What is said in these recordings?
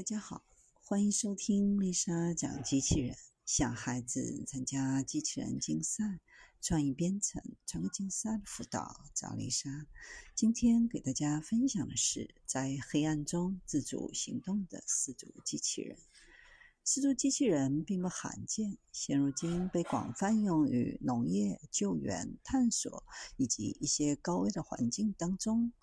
大家好，欢迎收听丽莎讲机器人。小孩子参加机器人竞赛、创意编程、创客竞赛的辅导，找丽莎。今天给大家分享的是在黑暗中自主行动的四足机器人。四足机器人并不罕见，现如今被广泛用于农业、救援、探索以及一些高危的环境当中。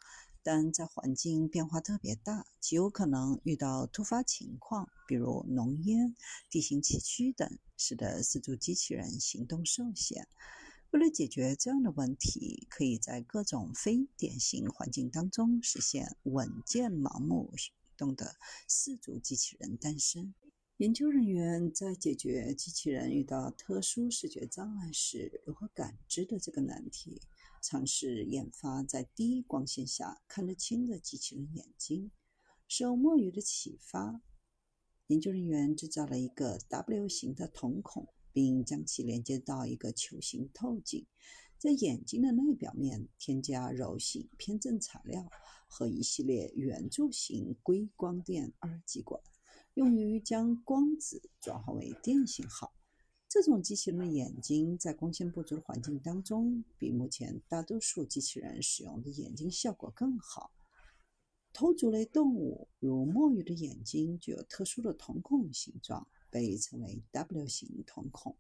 但在环境变化特别大，极有可能遇到突发情况，比如浓烟、地形崎岖等，使得四足机器人行动受限。为了解决这样的问题，可以在各种非典型环境当中实现稳健盲目行动的四足机器人诞生。研究人员在解决机器人遇到特殊视觉障碍时如何感知的这个难题。尝试研发在低光线下看得清的机器人眼睛。受墨鱼的启发，研究人员制造了一个 W 型的瞳孔，并将其连接到一个球形透镜，在眼睛的内表面添加柔性偏振材料和一系列圆柱形硅光电二极管，用于将光子转化为电信号。这种机器人的眼睛在光线不足的环境当中，比目前大多数机器人使用的眼睛效果更好。头足类动物如墨鱼的眼睛具有特殊的瞳孔形状，被称为 W 型瞳孔，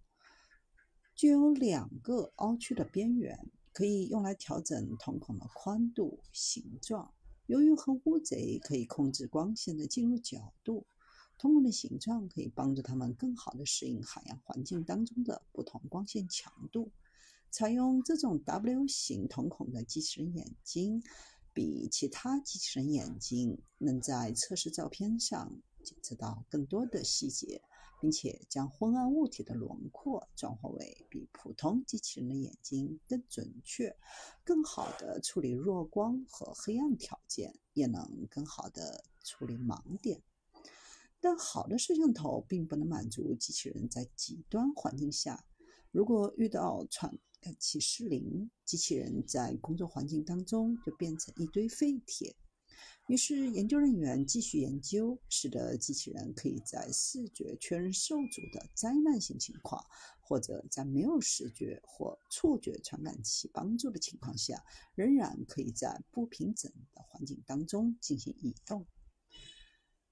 具有两个凹曲的边缘，可以用来调整瞳孔的宽度、形状。由于和乌贼可以控制光线的进入角度。瞳孔的形状可以帮助它们更好地适应海洋环境当中的不同光线强度。采用这种 W 型瞳孔的机器人眼睛，比其他机器人眼睛能在测试照片上检测到更多的细节，并且将昏暗物体的轮廓转化为比普通机器人的眼睛更准确、更好地处理弱光和黑暗条件，也能更好地处理盲点。但好的摄像头并不能满足机器人在极端环境下，如果遇到传感器失灵，机器人在工作环境当中就变成一堆废铁。于是，研究人员继续研究，使得机器人可以在视觉确认受阻的灾难性情况，或者在没有视觉或触觉传感器帮助的情况下，仍然可以在不平整的环境当中进行移动。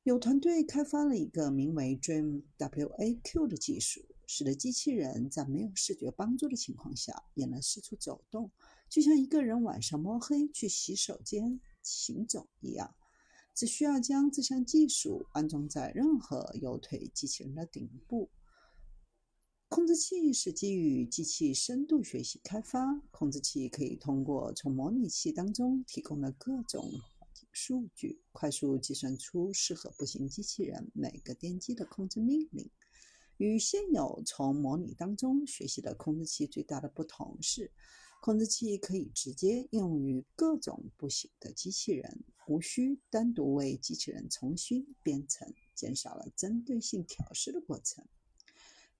有团队开发了一个名为 Dream WAQ 的技术，使得机器人在没有视觉帮助的情况下也能四处走动，就像一个人晚上摸黑去洗手间行走一样。只需要将这项技术安装在任何有腿机器人的顶部。控制器是基于机器深度学习开发，控制器可以通过从模拟器当中提供的各种。数据快速计算出适合步行机器人每个电机的控制命令。与现有从模拟当中学习的控制器最大的不同是，控制器可以直接用于各种步行的机器人，无需单独为机器人重新编程，减少了针对性调试的过程。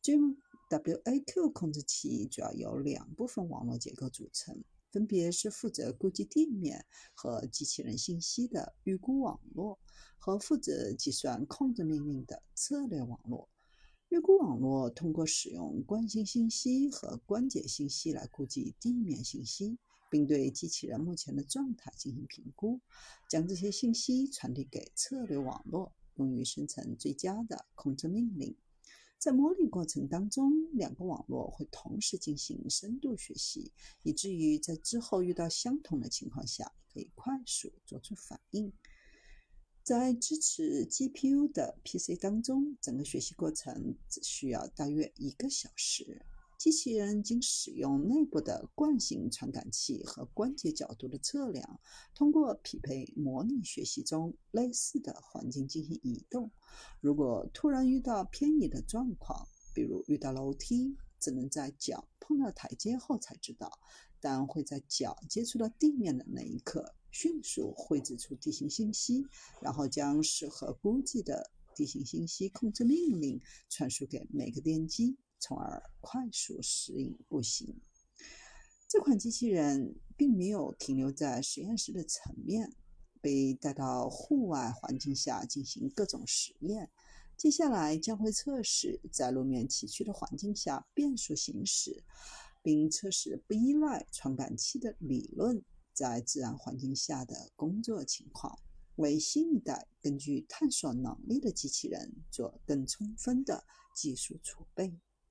GWAQ 控制器主要由两部分网络结构组成。分别是负责估计地面和机器人信息的预估网络，和负责计算控制命令的策略网络。预估网络通过使用惯性信息和关节信息来估计地面信息，并对机器人目前的状态进行评估，将这些信息传递给策略网络，用于生成最佳的控制命令。在模拟过程当中，两个网络会同时进行深度学习，以至于在之后遇到相同的情况下，可以快速做出反应。在支持 GPU 的 PC 当中，整个学习过程只需要大约一个小时。机器人仅使用内部的惯性传感器和关节角度的测量，通过匹配模拟学习中类似的环境进行移动。如果突然遇到偏移的状况，比如遇到楼梯，只能在脚碰到台阶后才知道，但会在脚接触到地面的那一刻，迅速绘制出地形信息，然后将适合估计的地形信息控制命令传输给每个电机。从而快速适应步行。这款机器人并没有停留在实验室的层面，被带到户外环境下进行各种实验。接下来将会测试在路面崎岖的环境下变速行驶，并测试不依赖传感器的理论在自然环境下的工作情况，为新一代根据探索能力的机器人做更充分的技术储备。